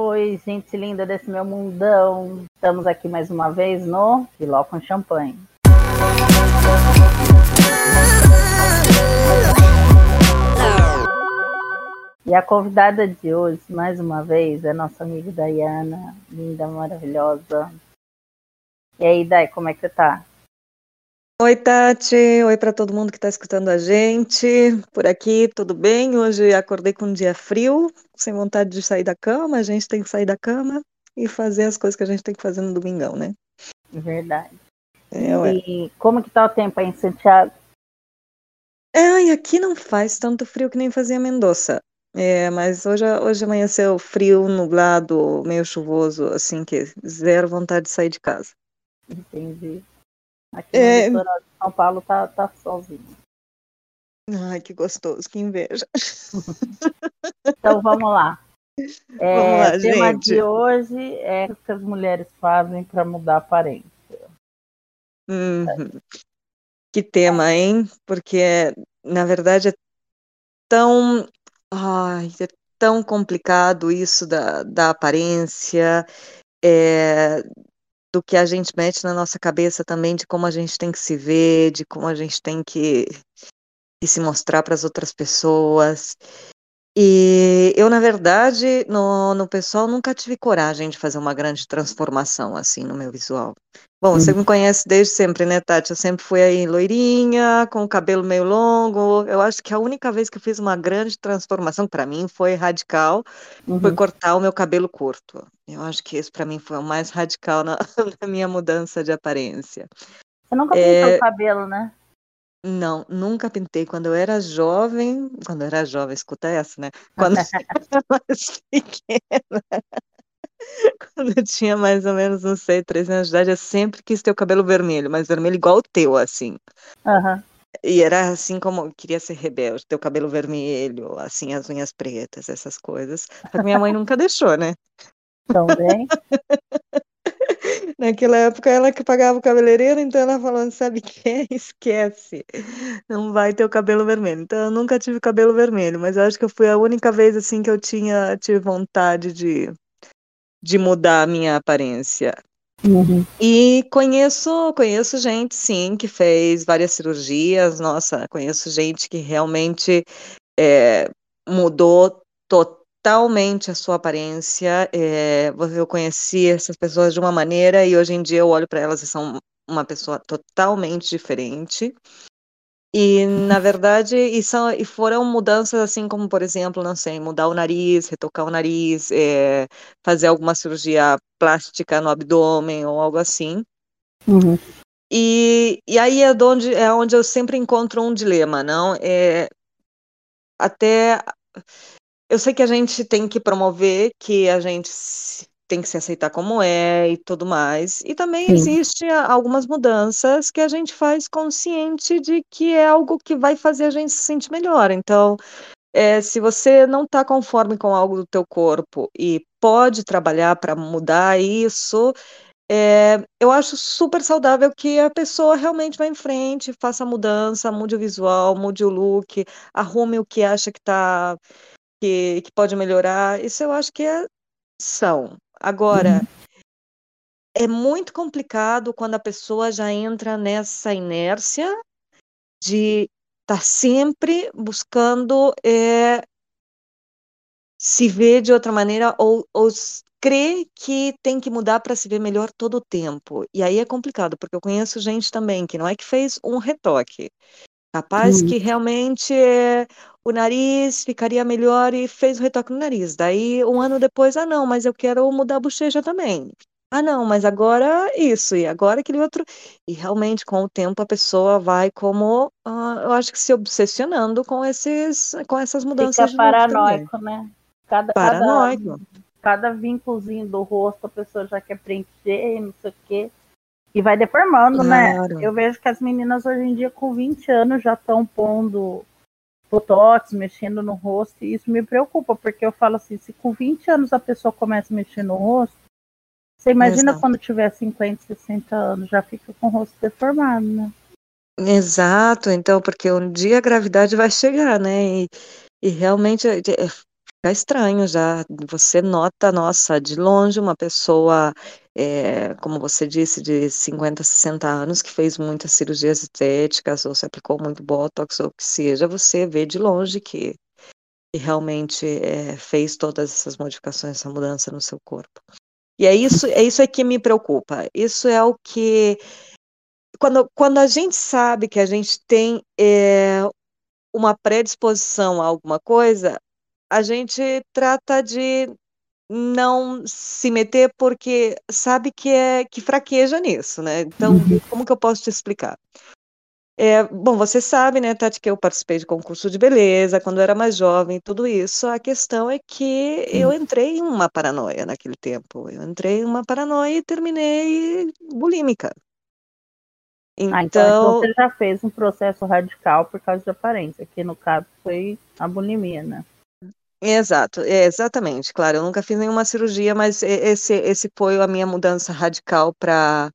Oi, gente linda desse meu mundão. Estamos aqui mais uma vez no Filó com Champanhe. E a convidada de hoje, mais uma vez, é nossa amiga Dayana, linda, maravilhosa. E aí, Day, como é que você tá? Oi, Tati. Oi para todo mundo que está escutando a gente. Por aqui, tudo bem? Hoje acordei com um dia frio, sem vontade de sair da cama. A gente tem que sair da cama e fazer as coisas que a gente tem que fazer no domingão, né? Verdade. É, e como que tá o tempo aí em Santiago? É, aqui não faz tanto frio que nem fazia Mendoza. É, mas hoje, hoje amanheceu frio, nublado, meio chuvoso, assim que zero vontade de sair de casa. Entendi. Aqui é... no litoral de São Paulo tá, tá solzinho. Ai, que gostoso, que inveja. então vamos lá. É, vamos lá, o tema gente. de hoje é o que as mulheres fazem para mudar a aparência. Uhum. Que tema, hein? Porque, na verdade, é tão Ai, é tão complicado isso da, da aparência, é, do que a gente mete na nossa cabeça também, de como a gente tem que se ver, de como a gente tem que, que se mostrar para as outras pessoas. E eu, na verdade, no, no pessoal, nunca tive coragem de fazer uma grande transformação assim no meu visual. Bom, você me conhece desde sempre, né, Tati? Eu sempre fui aí loirinha, com o cabelo meio longo. Eu acho que a única vez que eu fiz uma grande transformação, para mim, foi radical, uhum. foi cortar o meu cabelo curto. Eu acho que isso para mim foi o mais radical na, na, minha mudança de aparência. Você nunca pintou é... o cabelo, né? Não, nunca pintei. Quando eu era jovem, quando eu era jovem, escuta essa, né? Quando eu era mais pequena, quando eu tinha mais ou menos, não sei, três anos de idade, eu sempre quis ter o cabelo vermelho, mas vermelho igual o teu, assim. Uhum. E era assim como queria ser rebelde, ter o cabelo vermelho, assim, as unhas pretas, essas coisas. Só que minha mãe nunca deixou, né? Também. Naquela época ela que pagava o cabeleireiro, então ela falou, sabe que esquece, não vai ter o cabelo vermelho. Então eu nunca tive cabelo vermelho, mas eu acho que eu fui a única vez assim que eu tinha tive vontade de, de mudar a minha aparência. Uhum. E conheço, conheço gente, sim, que fez várias cirurgias. Nossa, conheço gente que realmente é, mudou totalmente totalmente a sua aparência. É, eu conheci essas pessoas de uma maneira e hoje em dia eu olho para elas e são uma pessoa totalmente diferente. E na verdade, e, são, e foram mudanças assim como, por exemplo, não sei, mudar o nariz, retocar o nariz, é, fazer alguma cirurgia plástica no abdômen ou algo assim. Uhum. E, e aí é onde, é onde eu sempre encontro um dilema, não? É, até eu sei que a gente tem que promover que a gente tem que se aceitar como é e tudo mais. E também Sim. existe algumas mudanças que a gente faz consciente de que é algo que vai fazer a gente se sentir melhor. Então, é, se você não está conforme com algo do teu corpo e pode trabalhar para mudar isso, é, eu acho super saudável que a pessoa realmente vá em frente, faça a mudança, mude o visual, mude o look, arrume o que acha que está que, que pode melhorar, isso eu acho que é, são. Agora, uhum. é muito complicado quando a pessoa já entra nessa inércia de estar tá sempre buscando é, se ver de outra maneira ou, ou crê que tem que mudar para se ver melhor todo o tempo. E aí é complicado, porque eu conheço gente também que não é que fez um retoque, Capaz que realmente é, o nariz ficaria melhor e fez o retoque no nariz. Daí, um ano depois, ah, não, mas eu quero mudar a bochecha também. Ah, não, mas agora isso, e agora aquele outro. E realmente, com o tempo, a pessoa vai como, uh, eu acho que se obsessionando com, esses, com essas mudanças. Fica paranoico, né? Cada, paranoico. Cada, cada vínculozinho do rosto, a pessoa já quer preencher, não sei o quê. E vai deformando, né? claro. né? Eu vejo que as meninas hoje em dia, com 20 anos, já estão pondo botox, mexendo no rosto, e isso me preocupa, porque eu falo assim, se com 20 anos a pessoa começa a mexer no rosto, você imagina Exato. quando tiver 50, 60 anos, já fica com o rosto deformado, né? Exato, então, porque um dia a gravidade vai chegar, né? E, e realmente fica estranho já. Você nota, nossa, de longe uma pessoa, é, como você disse, de 50, 60 anos, que fez muitas cirurgias estéticas ou se aplicou muito botox ou o que seja, você vê de longe que, que realmente é, fez todas essas modificações, essa mudança no seu corpo. E é isso, é isso é que me preocupa. Isso é o que quando, quando a gente sabe que a gente tem é, uma predisposição a alguma coisa, a gente trata de não se meter porque sabe que é que fraqueja nisso, né? Então, uhum. como que eu posso te explicar? É, bom, você sabe, né, Tati, que eu participei de concurso de beleza quando eu era mais jovem, tudo isso. A questão é que eu entrei em uma paranoia naquele tempo. Eu entrei em uma paranoia e terminei bulímica. Então... Ah, então você já fez um processo radical por causa de aparência, que no caso foi a bulimia, né? Exato, é, exatamente, claro, eu nunca fiz nenhuma cirurgia, mas esse, esse foi a minha mudança radical para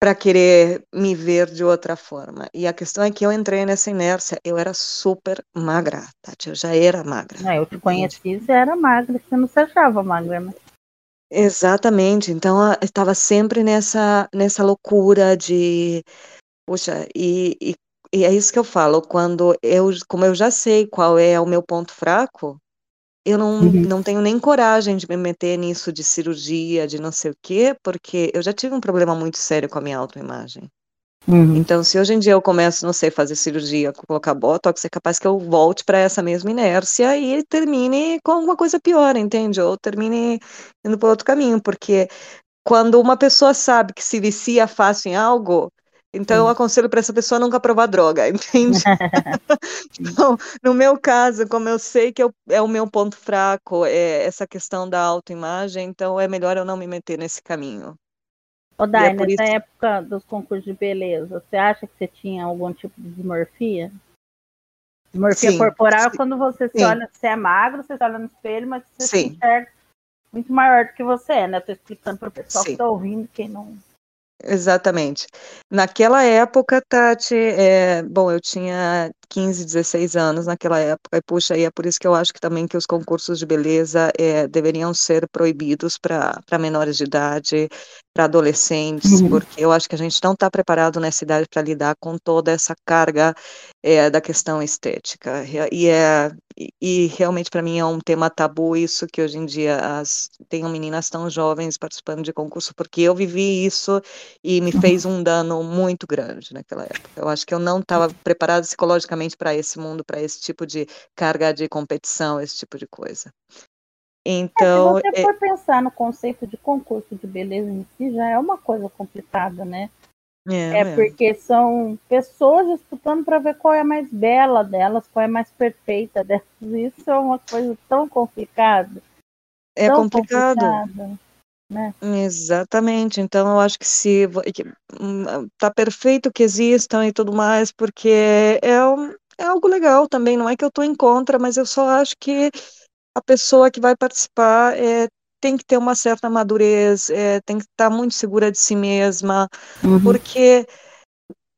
para querer me ver de outra forma. E a questão é que eu entrei nessa inércia, eu era super magra, Tati, eu já era magra. Eu te conheci, você era magra, você não se achava magra, né? Exatamente, então eu estava sempre nessa, nessa loucura de, puxa, e, e, e, é isso que eu falo, quando eu, como eu já sei qual é o meu ponto fraco, eu não, uhum. não tenho nem coragem de me meter nisso de cirurgia, de não sei o quê, porque eu já tive um problema muito sério com a minha autoimagem. Uhum. Então, se hoje em dia eu começo, não sei, fazer cirurgia, colocar botox, é capaz que eu volte para essa mesma inércia e termine com alguma coisa pior, entende? Ou termine indo por outro caminho, porque quando uma pessoa sabe que se vicia fácil em algo, então eu aconselho para essa pessoa nunca provar droga, entende? então, no meu caso, como eu sei que eu, é o meu ponto fraco, é essa questão da autoimagem, então é melhor eu não me meter nesse caminho. Ô, Dai, é nessa isso... época dos concursos de beleza, você acha que você tinha algum tipo de dismorfia? Dismorfia sim, corporal sim, quando você se olha, você é magro, você se olha no espelho, mas você sim. se enxerga muito maior do que você é, né? Estou explicando para o pessoal sim. que está ouvindo, quem não Exatamente. Naquela época, Tati, é, bom, eu tinha 15, 16 anos naquela época, e puxa, e é por isso que eu acho que também que os concursos de beleza é, deveriam ser proibidos para menores de idade, para adolescentes, uhum. porque eu acho que a gente não está preparado nessa idade para lidar com toda essa carga é, da questão estética. E, é, e realmente para mim é um tema tabu isso que hoje em dia as, tenham meninas tão jovens participando de concurso, porque eu vivi isso e me fez um dano muito grande naquela época. Eu acho que eu não estava preparada psicologicamente para esse mundo, para esse tipo de carga de competição, esse tipo de coisa. Então, é, se você for é... pensar no conceito de concurso de beleza em si, já é uma coisa complicada, né? É, é porque são pessoas disputando para ver qual é a mais bela delas, qual é a mais perfeita delas. Isso é uma coisa tão complicada. É tão complicado. Complicada, né? Exatamente. Então eu acho que se hum, tá perfeito que existam e tudo mais, porque é, um, é algo legal também. Não é que eu estou em contra, mas eu só acho que a pessoa que vai participar é, tem que ter uma certa madurez, é, tem que estar muito segura de si mesma, uhum. porque,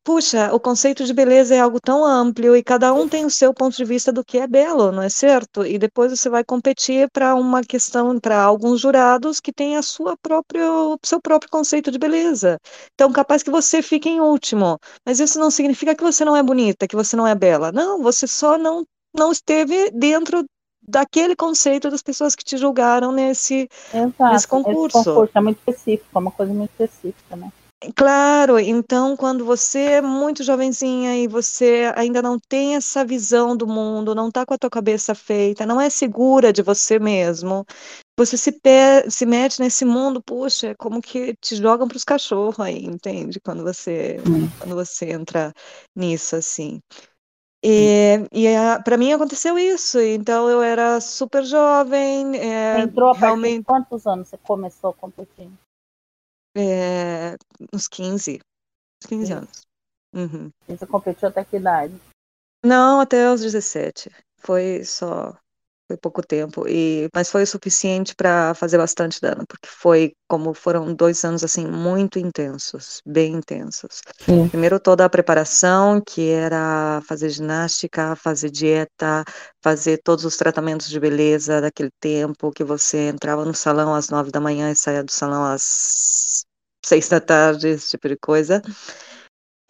puxa, o conceito de beleza é algo tão amplo e cada um tem o seu ponto de vista do que é belo, não é certo? E depois você vai competir para uma questão, para alguns jurados que têm a sua própria, seu próprio conceito de beleza. Então, capaz que você fique em último, mas isso não significa que você não é bonita, que você não é bela. Não, você só não não esteve dentro daquele conceito das pessoas que te julgaram nesse, Exato, nesse concurso. Esse concurso é muito específico, é uma coisa muito específica, né? Claro, então quando você é muito jovenzinha e você ainda não tem essa visão do mundo, não está com a tua cabeça feita, não é segura de você mesmo, você se, se mete nesse mundo, puxa, é como que te jogam para os cachorros aí, entende? Quando você, hum. quando você entra nisso assim. E, e para mim aconteceu isso, então eu era super jovem. É, Entrou a realmente... de quantos anos você começou a competir? É, uns 15, uns 15 Sim. anos. Uhum. E você competiu até que idade? Não, até os 17. Foi só foi pouco tempo, e, mas foi o suficiente para fazer bastante dano, porque foi como foram dois anos assim muito intensos, bem intensos. Sim. Primeiro toda a preparação, que era fazer ginástica, fazer dieta, fazer todos os tratamentos de beleza daquele tempo, que você entrava no salão às nove da manhã e saía do salão às seis da tarde, esse tipo de coisa.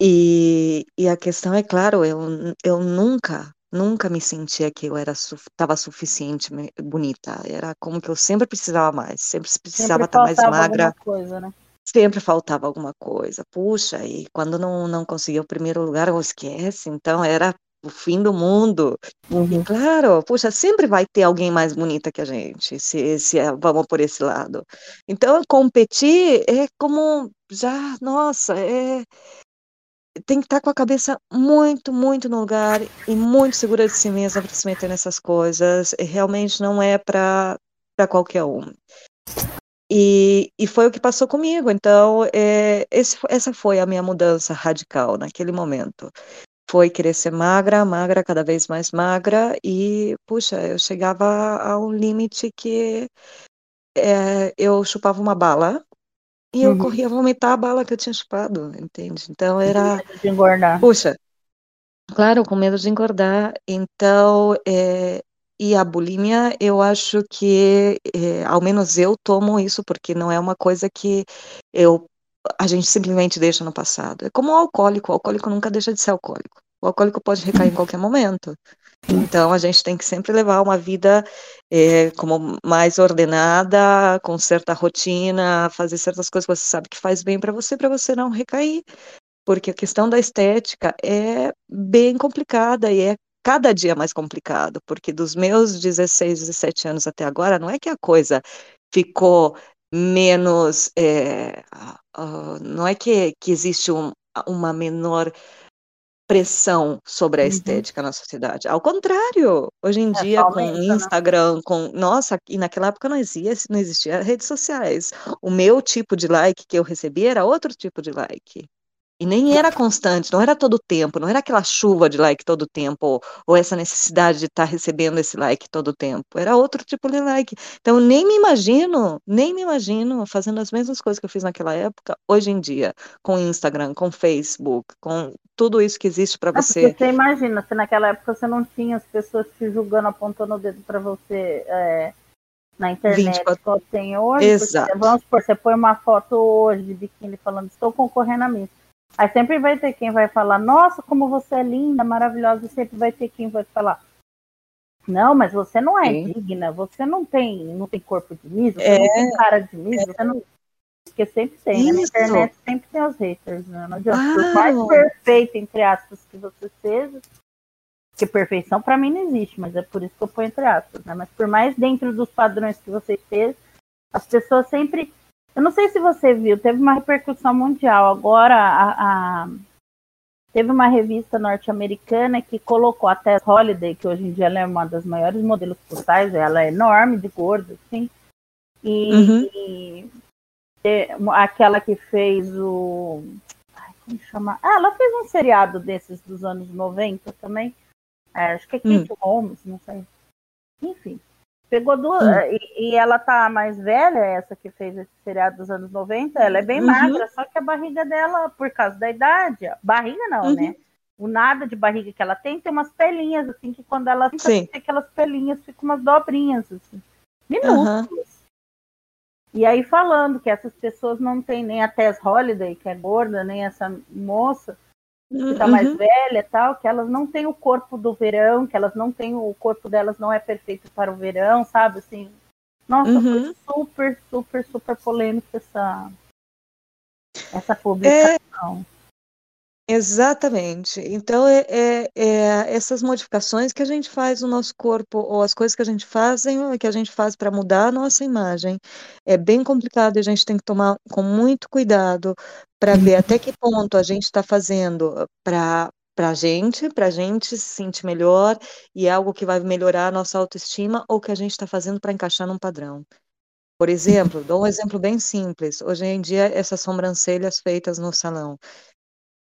E, e a questão é, claro, eu, eu nunca Nunca me sentia que eu era estava su suficiente bonita. Era como que eu sempre precisava mais, sempre precisava estar mais magra. Coisa, né? Sempre faltava alguma coisa. Puxa, e quando não, não conseguia o primeiro lugar, eu esquece. Então era o fim do mundo. Uhum. E claro, puxa, sempre vai ter alguém mais bonita que a gente, se, se é, vamos por esse lado. Então, competir é como já, nossa, é, tem que estar com a cabeça muito, muito no lugar e muito segura de si mesma para se meter nessas coisas. E realmente não é para qualquer um. E, e foi o que passou comigo. Então, é, esse, essa foi a minha mudança radical naquele momento. Foi querer ser magra, magra, cada vez mais magra, e, puxa, eu chegava a um limite que é, eu chupava uma bala e eu uhum. corria vomitar a bala que eu tinha chupado, entende? Então era. Com medo de engordar. Puxa, claro, com medo de engordar. Então, é, e a bulimia, eu acho que, é, ao menos eu tomo isso, porque não é uma coisa que eu, a gente simplesmente deixa no passado. É como o alcoólico, o alcoólico nunca deixa de ser alcoólico. O alcoólico pode recair em qualquer momento. Então, a gente tem que sempre levar uma vida é, como mais ordenada, com certa rotina, fazer certas coisas que você sabe que faz bem para você, para você não recair. Porque a questão da estética é bem complicada e é cada dia mais complicado, porque dos meus 16, 17 anos até agora, não é que a coisa ficou menos. É, uh, não é que, que existe um, uma menor pressão sobre a uhum. estética na sociedade. Ao contrário, hoje em é, dia com né? Instagram, né? com nossa, e naquela época não existia, não existia redes sociais. O meu tipo de like que eu recebia era outro tipo de like. E nem era constante, não era todo tempo, não era aquela chuva de like todo tempo, ou, ou essa necessidade de estar tá recebendo esse like todo tempo. Era outro tipo de like. Então, nem me imagino, nem me imagino fazendo as mesmas coisas que eu fiz naquela época, hoje em dia, com Instagram, com Facebook, com tudo isso que existe para é você. Você imagina, se naquela época você não tinha as pessoas te julgando, apontando o dedo para você. É na internet 24... que tem hoje. Exato. Porque, vamos supor, você põe uma foto hoje de biquíni falando, estou concorrendo a mim. Aí sempre vai ter quem vai falar, nossa, como você é linda, maravilhosa, e sempre vai ter quem vai falar, não, mas você não é Sim. digna, você não tem, não tem corpo de miso, você é, não tem cara de miso, é. você não. Porque sempre tem, né? na internet sempre tem os haters, né? Não adianta. Por mais perfeito, entre aspas, que você seja, que perfeição para mim não existe, mas é por isso que eu ponho entre aspas, né? Mas por mais dentro dos padrões que você fez, as pessoas sempre eu não sei se você viu, teve uma repercussão mundial. Agora, a, a... teve uma revista norte-americana que colocou a Tess Holiday, que hoje em dia ela é uma das maiores modelos postais, ela é enorme de gorda, assim. E, uhum. e, aquela que fez o. Ai, como chama? Ah, ela fez um seriado desses dos anos 90 também. É, acho que é Kate hum. Holmes, não sei. Enfim. Pegou duas. Hum. E, e, ela tá mais velha, essa que fez esse seriado dos anos 90, ela é bem uhum. magra, só que a barriga dela, por causa da idade, barriga não, uhum. né? O nada de barriga que ela tem, tem umas pelinhas, assim, que quando ela tem aquelas pelinhas, ficam umas dobrinhas, assim, minúsculas. Uhum. E aí falando que essas pessoas não têm nem a Tess Holiday, que é gorda, nem essa moça, que está mais uhum. velha tal, que elas não têm o corpo do verão, que elas não têm o corpo delas não é perfeito para o verão, sabe? Assim, nossa, uhum. foi super, super, super polêmica essa essa publicação. É, Exatamente. Então, é, é, é essas modificações que a gente faz no nosso corpo, ou as coisas que a gente fazem, que a gente faz para mudar a nossa imagem, é bem complicado e a gente tem que tomar com muito cuidado para ver até que ponto a gente está fazendo para para a gente, para a gente se sentir melhor e é algo que vai melhorar a nossa autoestima ou que a gente está fazendo para encaixar num padrão. Por exemplo, dou um exemplo bem simples. Hoje em dia, essas sobrancelhas feitas no salão.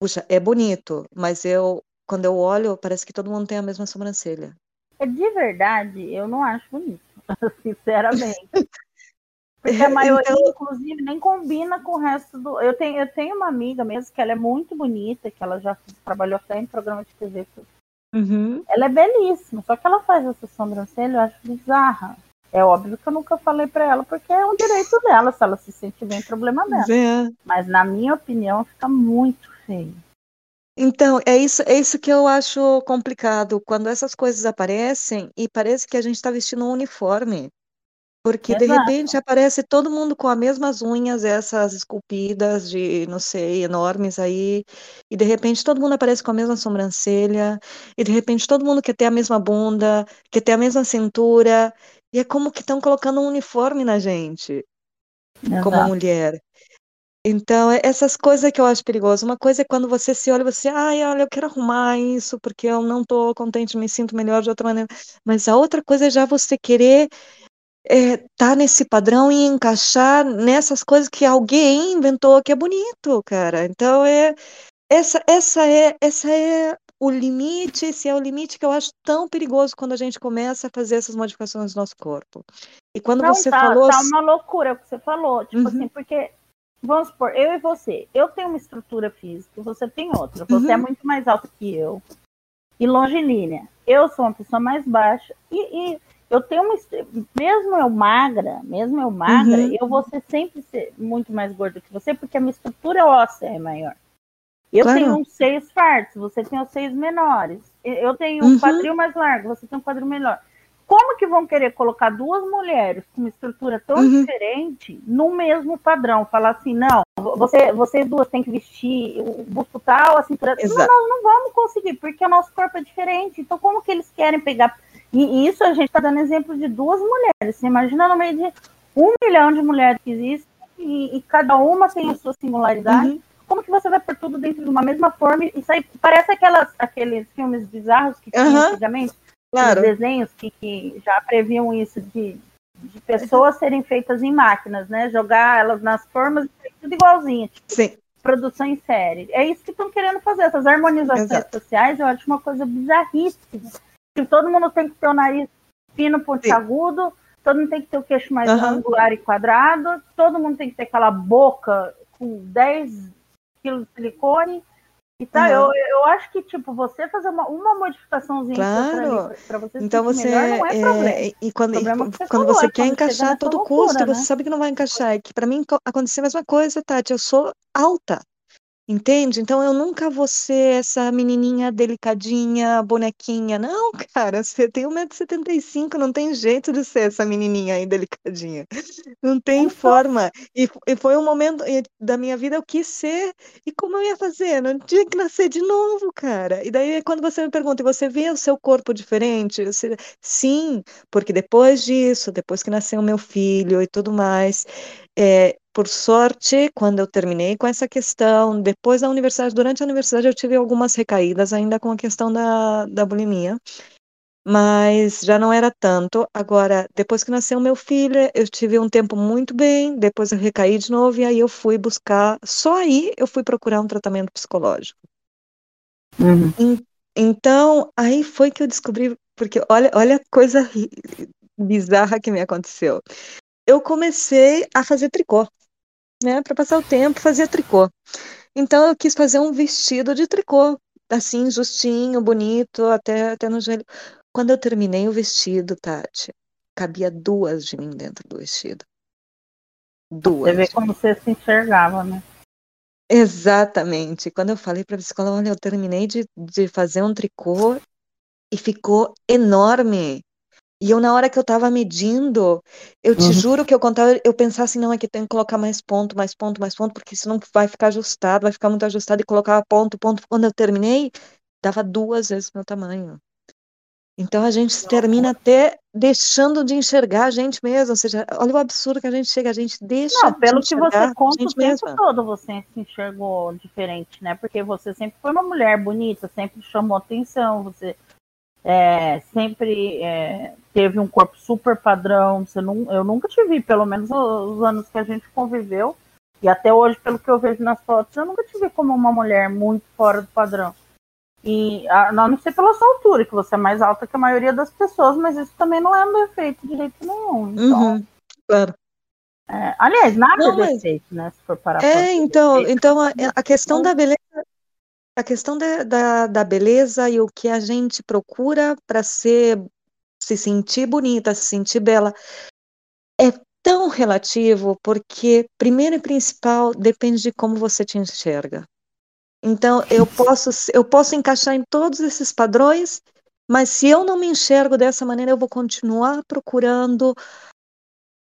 Puxa, é bonito, mas eu, quando eu olho, parece que todo mundo tem a mesma sobrancelha. é de verdade, eu não acho bonito, sinceramente. Porque a maioria, então... inclusive, nem combina com o resto do. Eu tenho, eu tenho uma amiga mesmo que ela é muito bonita, que ela já trabalhou até em programa de TV. Uhum. Ela é belíssima, só que ela faz essa sobrancelha, eu acho bizarra. É óbvio que eu nunca falei para ela, porque é um direito dela, se ela se sente bem, problema dela. É. Mas na minha opinião, fica muito Então, é isso, é isso que eu acho complicado, quando essas coisas aparecem e parece que a gente está vestindo um uniforme. Porque de repente aparece todo mundo com as mesmas unhas, essas esculpidas de, não sei, enormes aí, e de repente todo mundo aparece com a mesma sobrancelha, e de repente todo mundo quer ter a mesma bunda, quer ter a mesma cintura, e é como que estão colocando um uniforme na gente, como mulher. Então, é essas coisas que eu acho perigoso. Uma coisa é quando você se olha e você, ai, olha, eu quero arrumar isso porque eu não estou contente, me sinto melhor de outra maneira. Mas a outra coisa é já você querer é, tá nesse padrão e encaixar nessas coisas que alguém inventou que é bonito, cara. Então é essa essa é essa é o limite, esse é o limite que eu acho tão perigoso quando a gente começa a fazer essas modificações no nosso corpo. E quando Não, você tá, falou tá uma loucura o que você falou, tipo uhum. assim, porque vamos supor, eu e você, eu tenho uma estrutura física, você tem outra, você é uhum. é muito mais alto que eu e longilínea. Eu sou uma pessoa mais baixa e, e eu tenho uma. Mesmo eu magra, mesmo eu magra, uhum. eu vou ser sempre ser muito mais gorda que você, porque a minha estrutura óssea é maior. Eu claro. tenho uns seios fartos, você tem os seios menores. Eu tenho um uhum. quadril mais largo, você tem um quadril menor. Como que vão querer colocar duas mulheres com uma estrutura tão uhum. diferente no mesmo padrão? Falar assim, não, você, vocês duas têm que vestir o busto tal, a cintura. Não, nós não vamos conseguir, porque o nosso corpo é diferente. Então, como que eles querem pegar e isso a gente está dando exemplo de duas mulheres. Você imagina no meio de um milhão de mulheres que existem e, e cada uma tem a sua singularidade. Uhum. Como que você vai por tudo dentro de uma mesma forma? Isso aí parece aquelas, aqueles filmes bizarros que tinha uhum. antigamente, claro. desenhos que, que já previam isso de, de pessoas serem feitas em máquinas, né? Jogar elas nas formas, tudo igualzinho. Tipo, Sim. Produção em série. É isso que estão querendo fazer. Essas harmonizações Exato. sociais, eu acho uma coisa bizarríssima que todo mundo tem que ter o nariz fino, pontiagudo, todo mundo tem que ter o queixo mais uhum. angular e quadrado, todo mundo tem que ter aquela boca com 10 quilos de silicone. Tá, uhum. eu, eu acho que, tipo, você fazer uma, uma modificaçãozinha claro. para você então você melhor, não é, é problema. E quando, e, você quando falou, você é quer quando encaixar a todo loucura, custo, né? você sabe que não vai encaixar. É que para mim aconteceu a mesma coisa, Tati. Eu sou alta. Entende? Então eu nunca vou ser essa menininha delicadinha, bonequinha. Não, cara, você tem 1,75m, não tem jeito de ser essa menininha aí delicadinha. Não tem forma. E, e foi um momento da minha vida eu quis ser. E como eu ia fazer? Não tinha que nascer de novo, cara. E daí quando você me pergunta, e você vê o seu corpo diferente? Você, sim, porque depois disso, depois que nasceu o meu filho e tudo mais, é, por sorte, quando eu terminei com essa questão, depois da universidade, durante a universidade eu tive algumas recaídas ainda com a questão da, da bulimia, mas já não era tanto. Agora, depois que nasceu meu filho, eu tive um tempo muito bem, depois eu recaí de novo e aí eu fui buscar, só aí eu fui procurar um tratamento psicológico. Uhum. Então, aí foi que eu descobri, porque olha, olha a coisa bizarra que me aconteceu. Eu comecei a fazer tricô né? Para passar o tempo, fazia tricô. Então eu quis fazer um vestido de tricô, assim, justinho, bonito, até, até no joelho. Quando eu terminei o vestido, Tati, cabia duas de mim dentro do vestido. Duas. Você vê como você se enxergava, né? Exatamente. Quando eu falei para a psicóloga, olha, eu terminei de, de fazer um tricô e ficou enorme. E eu, na hora que eu tava medindo, eu te uhum. juro que eu contava, eu pensava assim, não, é que tem que colocar mais ponto, mais ponto, mais ponto, porque senão vai ficar ajustado, vai ficar muito ajustado, e colocava ponto, ponto. Quando eu terminei, dava duas vezes o meu tamanho. Então a gente Nossa. termina até deixando de enxergar a gente mesmo, ou seja, olha o absurdo que a gente chega, a gente deixa Não, pelo de que você conta, o tempo mesma. todo você se enxergou diferente, né? Porque você sempre foi uma mulher bonita, sempre chamou atenção, você é, sempre é, teve um corpo super padrão. Você não, eu nunca te vi, pelo menos os anos que a gente conviveu, e até hoje, pelo que eu vejo nas fotos, eu nunca te vi como uma mulher muito fora do padrão. E a não ser pela sua altura, que você é mais alta que a maioria das pessoas, mas isso também não é um defeito de jeito nenhum. Então, uhum, claro. É, aliás, nada não, é defeito, mas... né? Se for parar É, então, então a, a questão então... da beleza a questão da, da, da, beleza e o que a gente procura para ser se sentir bonita, se sentir bela, é tão relativo porque, primeiro e principal, depende de como você te enxerga. Então, eu posso, eu posso encaixar em todos esses padrões, mas se eu não me enxergo dessa maneira, eu vou continuar procurando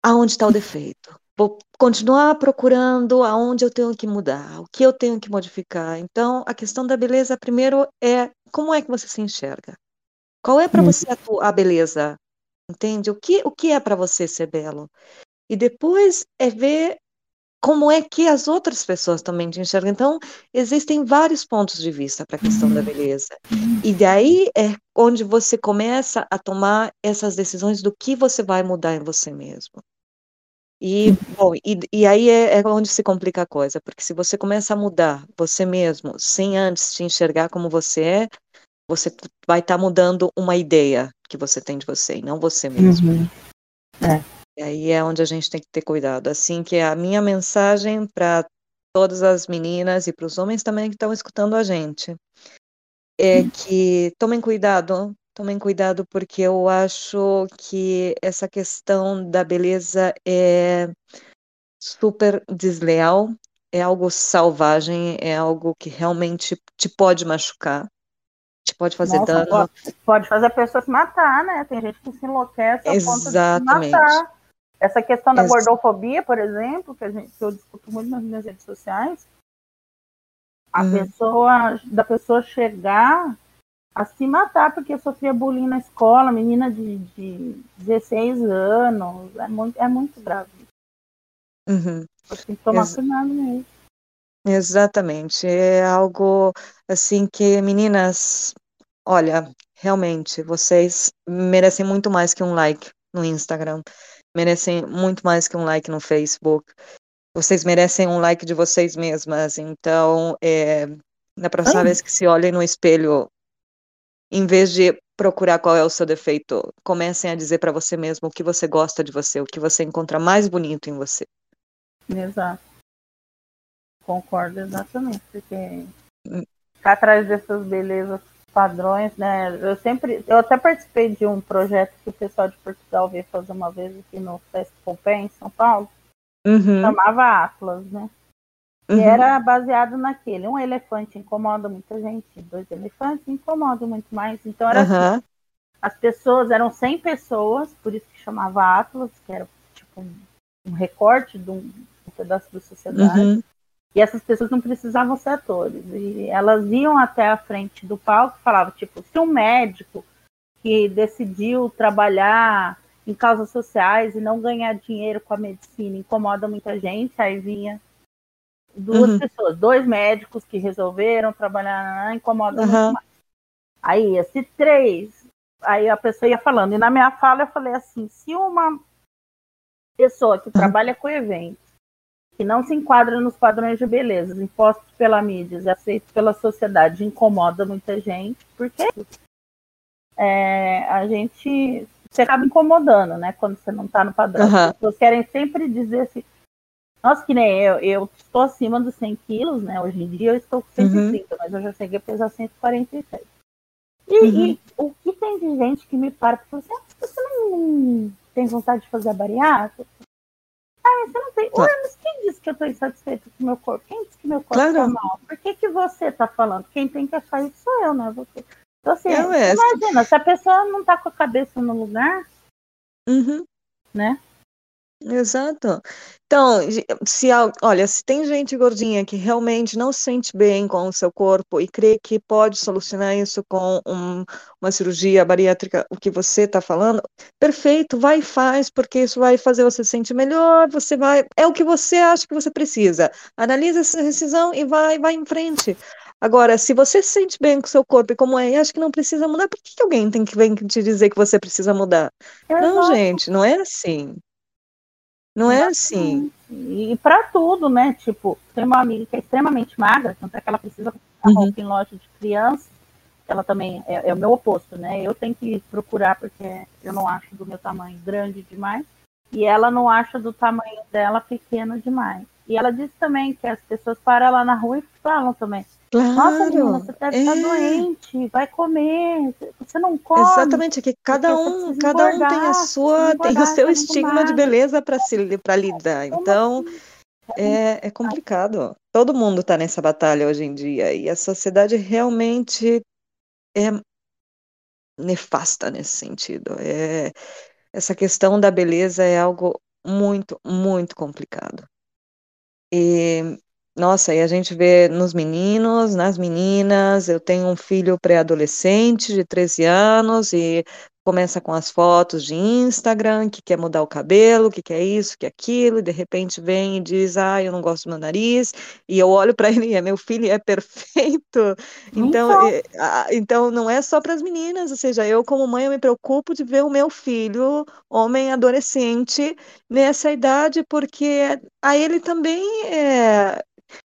aonde está o defeito. Vou continuar procurando aonde eu tenho que mudar, o que eu tenho que modificar. Então, a questão da beleza, primeiro, é como é que você se enxerga? Qual é para você a, a, beleza? Entende? O que, o que é para você ser belo? E depois é ver como é que as outras pessoas também te enxergam. Então, existem vários pontos de vista para a questão da beleza. E daí é onde você começa a tomar essas decisões do que você vai mudar em você mesmo. E, bom, e, e aí é, é, onde se complica a coisa, porque se você começa a mudar você mesmo, sem antes te enxergar como você é, você vai estar tá mudando uma ideia que você tem de você, e não você mesmo. Uhum. É. E aí é onde a gente tem que ter cuidado. Assim que a minha mensagem para todas as meninas e para os homens também que estão escutando a gente é uhum. que tomem cuidado Tomem cuidado porque eu acho que essa questão da beleza é super desleal, é algo selvagem, é algo que realmente te pode machucar, te pode fazer Nossa, dano. Pode, pode, fazer a pessoa se matar, né? Tem gente que se enlouquece a Exatamente. ponto de se matar. Essa questão da Ex gordofobia, por exemplo, que, a gente, que eu discuto muito nas minhas redes sociais, a uhum. pessoa, da pessoa chegar a se matar porque sofria bullying na escola, menina de, de 16 anos. É muito, é muito grave. Uhum. Tem que tomar Ex cuidado mesmo. Exatamente. É algo assim que, meninas, olha, realmente, vocês merecem muito mais que um like no Instagram. Merecem muito mais que um like no Facebook. Vocês merecem um like de vocês mesmas. Então, é, na próxima vez que se olhem no espelho, em vez de procurar qual é o seu defeito, comecem a dizer para você mesmo o que você gosta de você, o que você encontra mais bonito em você. Exato. Concordo exatamente, porque hum. tá atrás dessas belezas padrões, né? Eu sempre, eu até participei de um projeto que o pessoal de Portugal veio fazer uma vez aqui no Fest Pompeia, em São Paulo, uhum. chamava Atlas, né? Uhum. E era baseado naquele. Um elefante incomoda muita gente, dois elefantes incomodam muito mais. Então era uhum. assim, as pessoas, eram 100 pessoas, por isso que chamava Atlas, que era tipo um, um recorte de um, um, pedaço da sociedade. Uhum. E essas pessoas não precisavam ser atores. E elas iam até a frente do palco e falavam, tipo, se um médico que decidiu trabalhar em causas sociais e não ganhar dinheiro com a medicina incomoda muita gente, aí vinha duas uhum. pessoas, dois médicos que resolveram trabalhar, incomoda uhum. muito mais. Aí, esse três, aí a pessoa ia falando, e na minha fala eu falei assim, se uma pessoa que uhum. trabalha com eventos, que não se enquadra nos padrões de beleza impostos pela mídia e aceitos pela sociedade, incomoda muita gente, porque é, a gente você acaba incomodando, né? Quando você não está no padrão. As pessoas querem sempre dizer assim, nossa, que nem eu, eu estou acima dos 100 quilos, né? Hoje em dia eu estou com 130, uhum. mas eu já cheguei a pesar 146. E, uhum. e o que tem de gente que me para e fala assim, ah, você não tem vontade de fazer a bariátrica? Ah, você não tem. Tá. Ué, mas quem disse que eu estou insatisfeito com o meu corpo? Quem disse que meu corpo claro. está mal? Por que, que você está falando? Quem tem que achar isso sou eu, não é você. Então, assim, eu imagina, se a pessoa não está com a cabeça no lugar, uhum. né? Exato. Então, se olha, se tem gente gordinha que realmente não se sente bem com o seu corpo e crê que pode solucionar isso com um, uma cirurgia bariátrica, o que você está falando, perfeito, vai e faz, porque isso vai fazer você se sentir melhor, você vai, é o que você acha que você precisa. Analisa essa decisão e vai, vai em frente. Agora, se você se sente bem com o seu corpo e como é, e acha que não precisa mudar, por que, que alguém tem que vir te dizer que você precisa mudar? Não, gente, não é assim. Não é assim. E para tudo, né? Tipo, tem uma amiga que é extremamente magra, tanto é que ela precisa comprar uhum. roupa em loja de criança. ela também é, é, o meu oposto, né? Eu tenho que procurar porque eu não acho do meu tamanho grande demais e ela não acha do tamanho dela pequeno demais. E ela disse também que as pessoas param lá na rua e falam também. Claro, Nossa, menina, você deve estar é. doente, vai comer, você não come. Exatamente, que cada um, cada um tem a sua, tem o seu estigma de beleza para se para lidar. Então, assim? é, é complicado. Todo mundo está nessa batalha hoje em dia e a sociedade realmente é nefasta nesse sentido. É, essa questão da beleza é algo muito, muito complicado. E, nossa, e a gente vê nos meninos, nas meninas, eu tenho um filho pré-adolescente de 13 anos e começa com as fotos de Instagram, que quer mudar o cabelo, que quer isso, que aquilo, e de repente vem e diz, ah, eu não gosto do meu nariz, e eu olho para ele e é meu filho é perfeito. Então, é, então não é só para as meninas, ou seja, eu como mãe eu me preocupo de ver o meu filho, homem adolescente, nessa idade, porque a ele também é,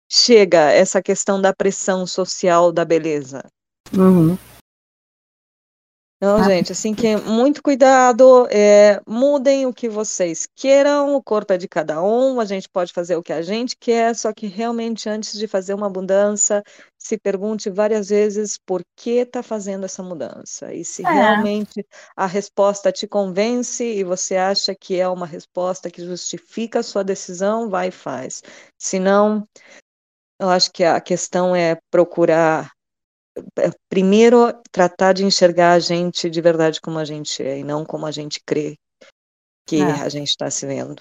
chega essa questão da pressão social da beleza. Uhum. Não, ah. gente, assim que muito cuidado, é, mudem o que vocês queiram, o corpo é de cada um, a gente pode fazer o que a gente quer, só que realmente antes de fazer uma mudança, se pergunte várias vezes por que está fazendo essa mudança. E se é. realmente a resposta te convence e você acha que é uma resposta que justifica a sua decisão, vai e faz. Se não, eu acho que a questão é procurar primeiro tratar de enxergar a gente de verdade como a gente é e não como a gente crê que é. a gente está se vendo.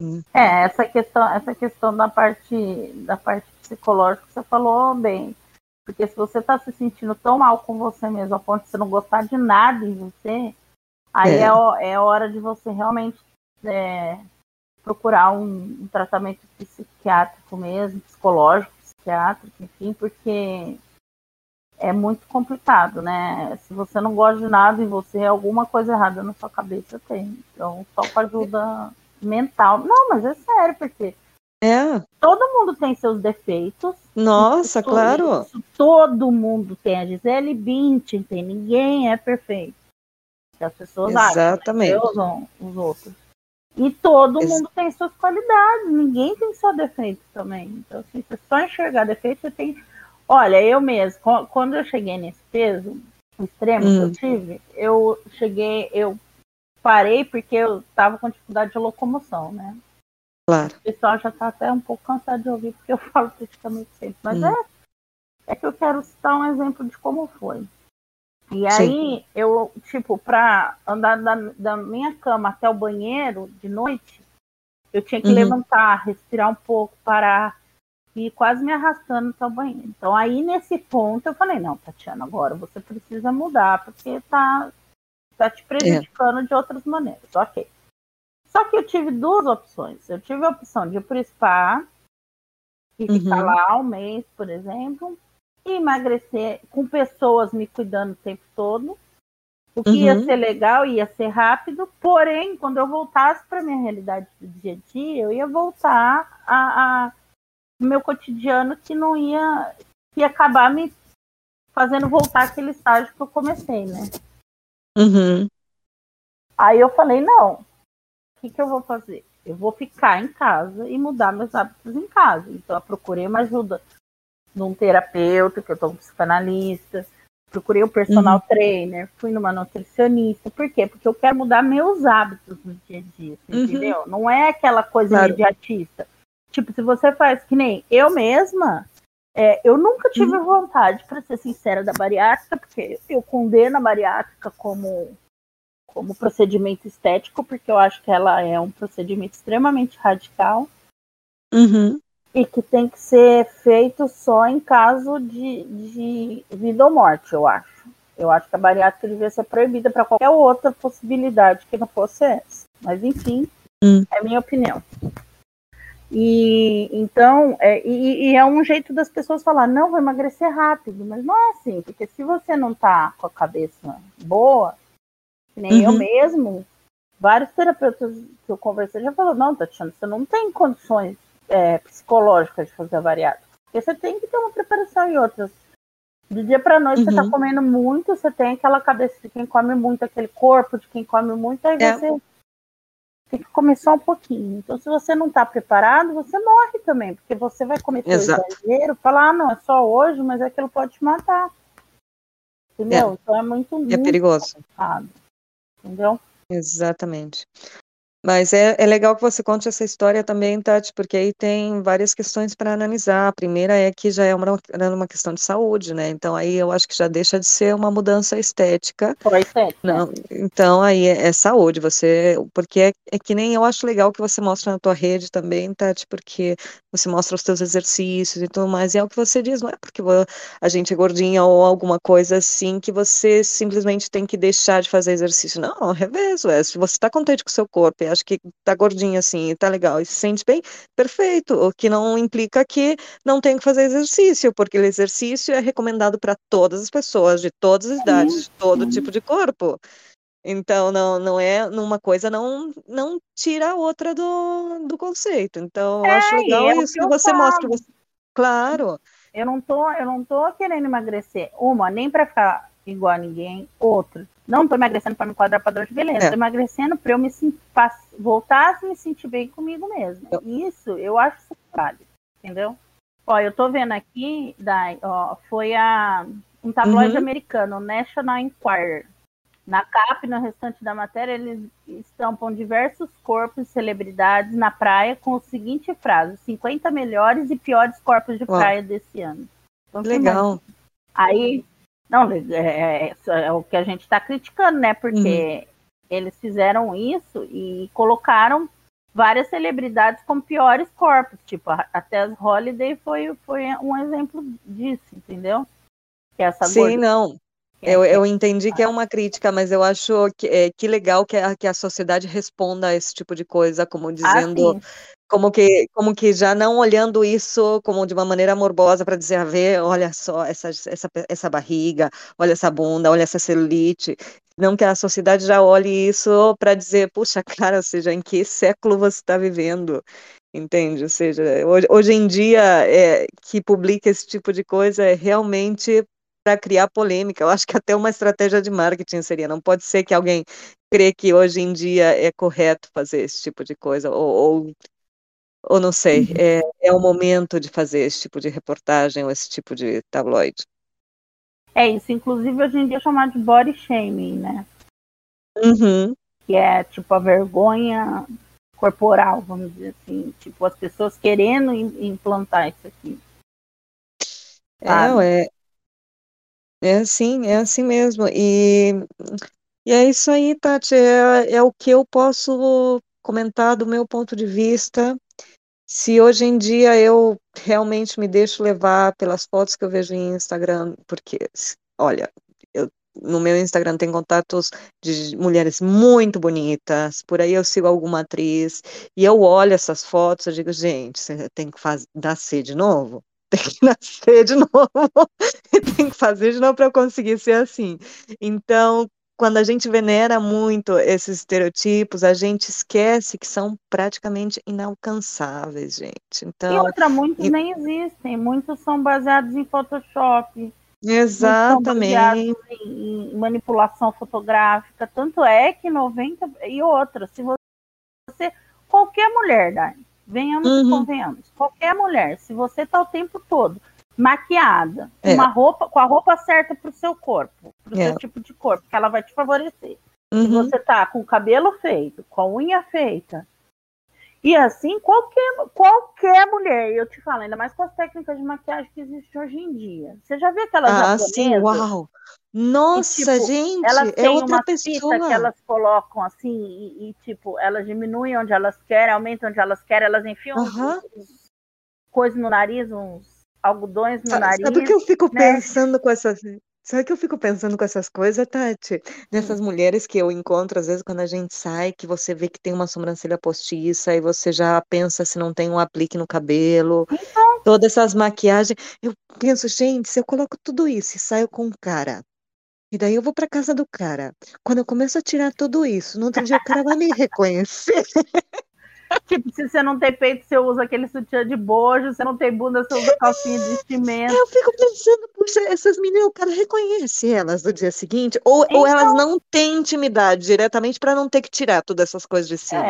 Hum. É, essa questão, essa questão da parte da parte psicológica você falou bem. Porque se você está se sentindo tão mal com você mesmo, a ponto de você não gostar de nada em você, aí é, é, é hora de você realmente é, procurar um, um tratamento psiquiátrico mesmo, psicológico, psiquiátrico, enfim, porque é muito complicado, né? Se você não gosta de nada e você alguma coisa errada na sua cabeça tem. Então, só com ajuda mental. Não, mas é sério, porque é. todo mundo tem seus defeitos. Nossa, isso, claro. Isso, todo mundo tem. A Gisele Bündchen tem. Ninguém é perfeito. As pessoas Exatamente. acham que os outros. E todo Ex mundo tem suas qualidades. Ninguém tem só defeito também. Então, assim, se você só enxergar defeito, você tem Olha, eu mesmo, quando eu cheguei nesse peso extremo hum. que eu hum. tive, eu cheguei, eu parei porque eu estava com dificuldade de locomoção, né? Claro. O pessoal já está até um pouco cansado de ouvir porque eu falo praticamente sempre, mas hum. é, é que eu quero citar um exemplo de como foi. E aí, Sim. eu, tipo, para andar da, da, minha cama até o banheiro de noite, eu tinha que uhum. levantar, respirar um pouco, parar, e quase me arrastando para o banheiro. Então aí nesse ponto eu falei, não, Tatiana, agora você precisa mudar, porque tá, tá te prejudicando é. de outras maneiras. Ok. Só que eu tive duas opções. Eu tive a opção de ir para o spa e uhum. ficar lá um mês, por exemplo, e emagrecer com pessoas me cuidando o tempo todo. O que uhum. ia ser legal, ia ser rápido, porém, quando eu voltasse para minha realidade do dia a dia, eu ia voltar a, a meu cotidiano que não ia, ia acabar me fazendo voltar aquele estágio que eu comecei, né? Uhum. Aí eu falei, não, o que, que eu vou fazer? Eu vou ficar em casa e mudar meus hábitos em casa. Então eu procurei uma ajuda num terapeuta, que eu tô um psicanalista, procurei um personal uhum. trainer, fui numa nutricionista. Por quê? Porque eu quero mudar meus hábitos no dia a dia, uhum. entendeu? Não é aquela coisa claro. imediatista. Tipo, se você faz que nem eu mesma, é, eu nunca tive uhum. vontade, para ser sincera, da bariátrica, porque eu condeno a bariátrica como, como procedimento estético, porque eu acho que ela é um procedimento extremamente radical. Uhum. E que tem que ser feito só em caso de, de vida ou morte, eu acho. Eu acho que a bariátrica devia ser proibida para qualquer outra possibilidade que não fosse essa. Mas, enfim, uhum. é minha opinião. E então, é, e, e, é um jeito das pessoas falar, não, vou emagrecer rápido, mas não é assim, porque se você não tá com a cabeça boa, nem uhum. eu mesmo, vários terapeutas que eu conversei já falaram, não, Tatiana, você não tem condições é, psicológicas de fazer a bariátrica, porque você tem que ter uma preparação e outras. De dia para noite uhum. você tá uhum. comendo muito, você tem aquela cabeça de quem come muito, aquele corpo de quem come muito, aí é. você tem que comer só um pouquinho. Então, se você não está preparado, você morre também, porque você vai cometer Exato. o exagero, falar, ah, não, é só hoje, mas aquilo pode te matar. Entendeu? É. Então é muito, muito é perigoso. Complicado. Entendeu? Exatamente. Mas é, é legal que você conte essa história também, Tati, porque aí tem várias questões para analisar. A primeira é que já é uma, uma questão de saúde, né? Então aí eu acho que já deixa de ser uma mudança estética. Foi estética. Não, então aí é, é, saúde, você, porque é, é, que nem eu acho legal que você mostra na tua rede também, Tati, porque você mostra os teus exercícios e tudo mais, e é o que você diz, não é porque a gente é gordinha ou alguma coisa assim que você simplesmente tem que deixar de fazer exercício. Não, revezo, é, se você está contente com o seu corpo e acha que tá gordinha assim, tá legal, e se sente bem, perfeito. O que não implica que não tem que fazer exercício, porque o exercício é recomendado para todas as pessoas, de todas as idades, de todo tipo de corpo. Então, não, não é numa coisa, não, não tira a outra do, do conceito. Então, eu é, acho legal é isso que, você falo. mostra. Claro. Eu não tô, eu não tô querendo emagrecer. Uma, nem para ficar igual a ninguém. Outra, não estou emagrecendo para me enquadrar padrão de beleza, estou é. emagrecendo para eu me voltar a me sentir bem comigo mesmo. Isso eu acho super válido, entendeu? Ó, eu estou vendo aqui, Dai, ó, foi a, um tabloide uhum. americano, National Enquirer. Na capa e no restante da matéria, eles estampam diversos corpos de celebridades na praia com o seguinte frase: 50 melhores e piores corpos de praia Uau. desse ano. Então, Legal. Aí não, é, é, é o que a gente está criticando, né? Porque uhum. eles fizeram isso e colocaram várias celebridades com piores corpos, tipo, até as Holiday foi, foi um exemplo disso, entendeu? Que essa Sim, gorda... não. Eu, eu entendi que é uma crítica, mas eu acho que, é, que legal que a, que a sociedade responda a esse tipo de coisa, como ah, dizendo, ah, como que, como que já não olhando isso como de uma maneira morbosa para dizer, a ah, ver, olha só essa, essa, essa barriga, olha essa bunda, olha essa celulite, não que a sociedade já olhe isso para dizer, puxa, cara, ou seja, em que século você está vivendo? Entende? Ou seja, hoje, hoje em dia, é, que publica esse tipo de coisa é realmente para criar polêmica. Eu acho que até uma estratégia de marketing seria. Não pode ser que alguém crê que hoje em dia é correto fazer esse tipo de coisa, ou, ou ou não sei, uhum. é, é o momento de fazer esse tipo de reportagem ou esse tipo de tabloide. É isso, inclusive hoje em dia é chamado de body shaming, né? Uhum. Que é tipo a vergonha corporal, vamos dizer assim, tipo as pessoas querendo implantar isso aqui. É, é, é assim, é assim mesmo. E, e é isso aí, Tati, é, é o que eu posso comentar do meu ponto de vista se hoje em dia eu realmente me deixo levar pelas fotos que eu vejo em Instagram, porque, olha, eu, no meu Instagram tem contatos de mulheres muito bonitas, por aí eu sigo alguma atriz, e eu olho essas fotos, eu digo, gente, tem que fazer, nascer de novo? Tem que nascer de novo, e tem que fazer de novo para eu conseguir ser assim. Então, quando a gente venera muito esses estereotipos, a gente esquece que são praticamente inalcançáveis, gente. Então, e outra, muitos e... nem existem, muitos são baseados em Photoshop. Exatamente. Em, em manipulação fotográfica. Tanto é que 90 e outra, se você. Qualquer mulher, Dani, venhamos uhum. e convenhamos, qualquer mulher, se você está o tempo todo maquiada, é. uma roupa, com a roupa certa para o seu corpo, para o é. seu tipo de corpo, que ela vai te favorecer. Uhum. Se você tá com o cabelo feito, com a unha feita, e assim, qualquer, qualquer mulher, eu te falo, ainda mais com as técnicas de maquiagem que existem hoje em dia. Você já viu aquelas ah? Sim, uau! Nossa, que, tipo, gente, elas é têm outra uma pessoa. que elas colocam assim e, e, tipo, elas diminuem onde elas querem, aumentam onde elas querem, elas enfiam uhum. coisas no nariz, uns algodões no nariz. Sabe o que eu fico né? pensando com essas. Sabe que eu fico pensando com essas coisas, Tati? Nessas hum. mulheres que eu encontro, às vezes, quando a gente sai, que você vê que tem uma sobrancelha postiça e você já pensa se não tem um aplique no cabelo, então... todas essas maquiagens. Eu penso, gente, se eu coloco tudo isso e saio com um cara, e daí eu vou para casa do cara. Quando eu começo a tirar tudo isso, no outro dia o cara vai me reconhecer. tipo, se você não tem peito, você usa aquele sutiã de bojo, se não tem bunda, você usa calcinha de vestimento. Eu fico pensando, puxa, essas meninas, o cara reconhece elas no dia seguinte, ou, então, ou elas não têm intimidade diretamente para não ter que tirar todas essas coisas de cima.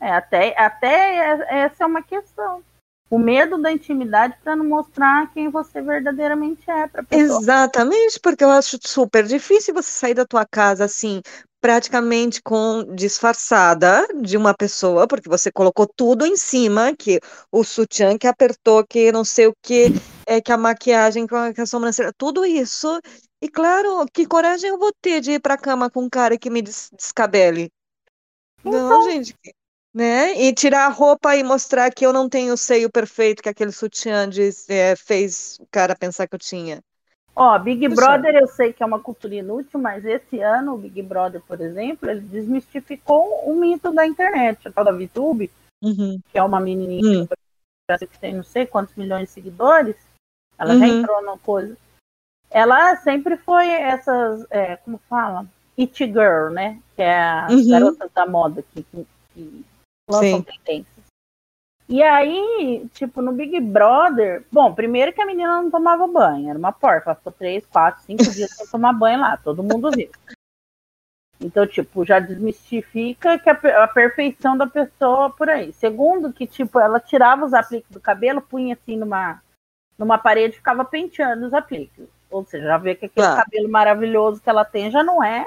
É, é até, até essa é uma questão. O medo da intimidade para não mostrar quem você verdadeiramente é para pessoa. Exatamente, porque eu acho super difícil você sair da tua casa assim, praticamente com disfarçada de uma pessoa, porque você colocou tudo em cima, que o sutiã que apertou, que não sei o que, é que a maquiagem, com a sobrancelha, tudo isso. E claro, que coragem eu vou ter de ir para a cama com um cara que me descabele. Então, não, gente, né? E tirar a roupa e mostrar que eu não tenho o seio perfeito que aquele sutiã diz, é, fez o cara pensar que eu tinha. Ó, Big Brother eu sei que é uma cultura inútil, mas esse ano o Big Brother, por exemplo, ele desmistificou o mito da internet, a tal da VTube, uhum. que é uma menininha uhum. que tem não sei quantos milhões de seguidores, ela uhum. já entrou na coisa. Ela sempre foi essas, é, como fala? It Girl, né? Que é a uhum. garota da moda que, que, que lançam tendência. E aí, tipo, no Big Brother, bom, primeiro que a menina não tomava banho, era uma porca, ela ficou três, quatro, cinco dias sem tomar banho lá, todo mundo viu. Então, tipo, já desmistifica que a, a, perfeição da pessoa por aí. Segundo, que, tipo, ela tirava os apliques do cabelo, punha assim numa, numa parede e ficava penteando os apliques. Ou seja, já vê que aquele claro. cabelo maravilhoso que ela tem já não é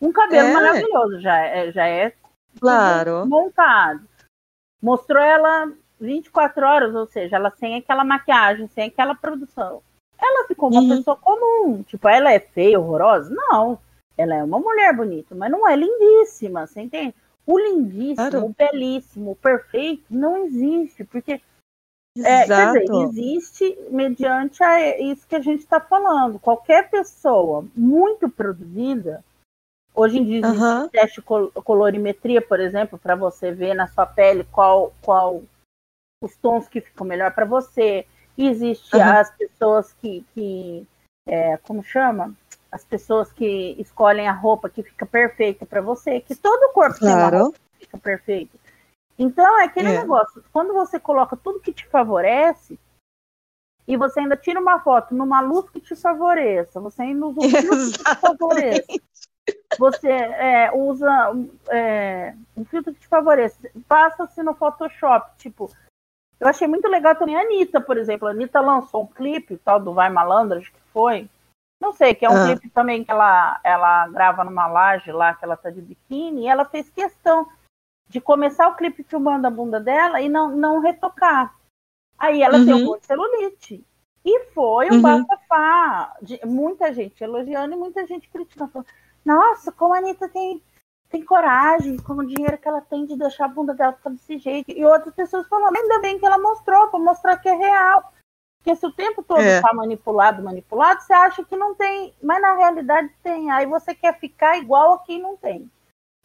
um cabelo é. maravilhoso, já é, já é claro. montado mostrou ela 24 horas, ou seja, ela sem aquela maquiagem, sem aquela produção. Ela ficou uma uhum. pessoa comum. Tipo, ela é feia, horrorosa? Não. Ela é uma mulher bonita, mas não é lindíssima, você entende? O lindíssimo, claro. o belíssimo, o perfeito não existe, porque é, quer dizer, existe mediante a, isso que a gente está falando. Qualquer pessoa muito produzida, Hoje em dia existe uhum. teste colorimetria, por exemplo, para você ver na sua pele qual, qual os tons que ficam melhor para você. Existe uhum. as pessoas que, que é, como chama? As pessoas que escolhem a roupa que fica perfeita para você, que todo o corpo claro. tem uma que fica perfeito. Então é aquele é. negócio, quando você coloca tudo que te favorece, e você ainda tira uma foto numa luz que te favoreça, você ainda usa um filtro que te favoreça, você é, usa é, um filtro que te favorece. Passa-se no Photoshop. Tipo, eu achei muito legal também a Anitta, por exemplo. A Anitta lançou um clipe, tal do Vai Malandra, acho que foi. Não sei, que é um ah. clipe também que ela, ela grava numa laje lá, que ela tá de biquíni, e ela fez questão de começar o clipe filmando a bunda dela e não, não retocar. Aí ela uhum. tem um monte de celulite. E foi um uhum. bafafá. De, muita gente elogiando e muita gente criticando nossa, como a Anitta tem, tem coragem, com o dinheiro que ela tem de deixar a bunda dela ficar desse jeito. E outras pessoas falando, ainda bem que ela mostrou, para mostrar que é real. Porque se o tempo todo está é. manipulado, manipulado, você acha que não tem, mas na realidade tem. Aí você quer ficar igual a quem não tem.